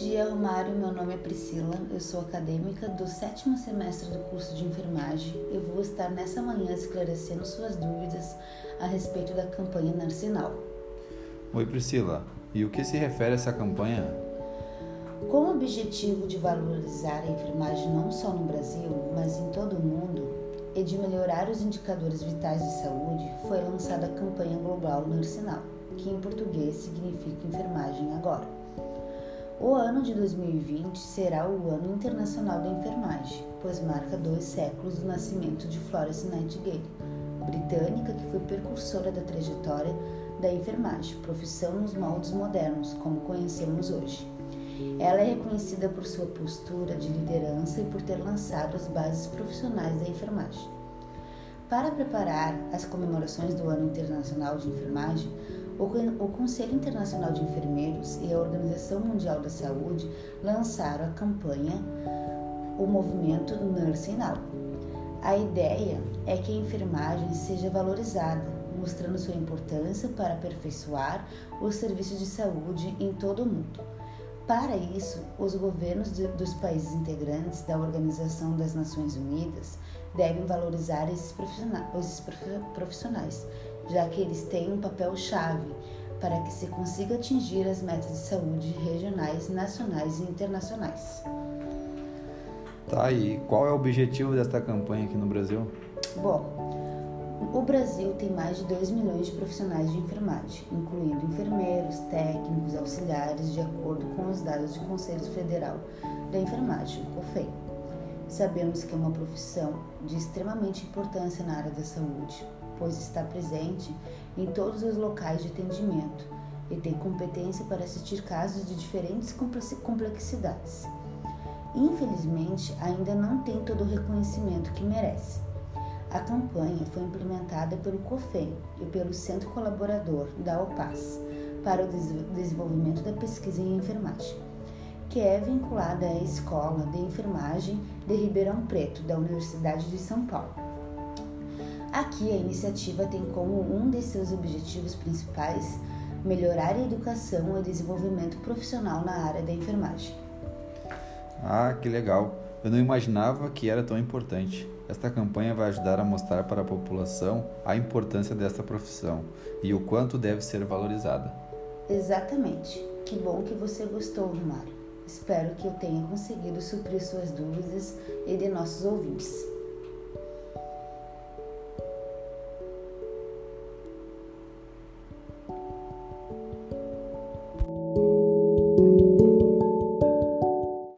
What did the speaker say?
dia, Romário. Meu nome é Priscila, eu sou acadêmica do sétimo semestre do curso de enfermagem. Eu vou estar nessa manhã esclarecendo suas dúvidas a respeito da campanha Narcinal. Oi, Priscila. E o que se refere a essa campanha? Com o objetivo de valorizar a enfermagem não só no Brasil, mas em todo o mundo, e de melhorar os indicadores vitais de saúde, foi lançada a campanha global Narcinal, que em português significa enfermagem agora. O ano de 2020 será o Ano Internacional da Enfermagem, pois marca dois séculos do nascimento de Florence Nightingale, britânica que foi precursora da trajetória da enfermagem, profissão nos moldes modernos, como conhecemos hoje. Ela é reconhecida por sua postura de liderança e por ter lançado as bases profissionais da enfermagem. Para preparar as comemorações do Ano Internacional de Enfermagem, o Conselho Internacional de Enfermeiros e a Organização Mundial da Saúde lançaram a campanha O Movimento Nursing Now. A ideia é que a enfermagem seja valorizada, mostrando sua importância para aperfeiçoar os serviços de saúde em todo o mundo. Para isso, os governos de, dos países integrantes da Organização das Nações Unidas devem valorizar esses profissionais já que eles têm um papel chave para que se consiga atingir as metas de saúde regionais, nacionais e internacionais. Tá, e qual é o objetivo desta campanha aqui no Brasil? Bom, o Brasil tem mais de 2 milhões de profissionais de enfermagem, incluindo enfermeiros, técnicos, auxiliares, de acordo com os dados do Conselho Federal da Enfermagem, o COFEI. Sabemos que é uma profissão de extremamente importância na área da saúde, pois está presente em todos os locais de atendimento e tem competência para assistir casos de diferentes complexidades. Infelizmente, ainda não tem todo o reconhecimento que merece. A campanha foi implementada pelo COFEM e pelo Centro Colaborador da OPAS para o desenvolvimento da pesquisa em enfermagem, que é vinculada à Escola de Enfermagem de Ribeirão Preto, da Universidade de São Paulo. Aqui a iniciativa tem como um de seus objetivos principais melhorar a educação e desenvolvimento profissional na área da enfermagem. Ah, que legal! Eu não imaginava que era tão importante. Esta campanha vai ajudar a mostrar para a população a importância desta profissão e o quanto deve ser valorizada. Exatamente. Que bom que você gostou, Romário. Espero que eu tenha conseguido suprir suas dúvidas e de nossos ouvintes.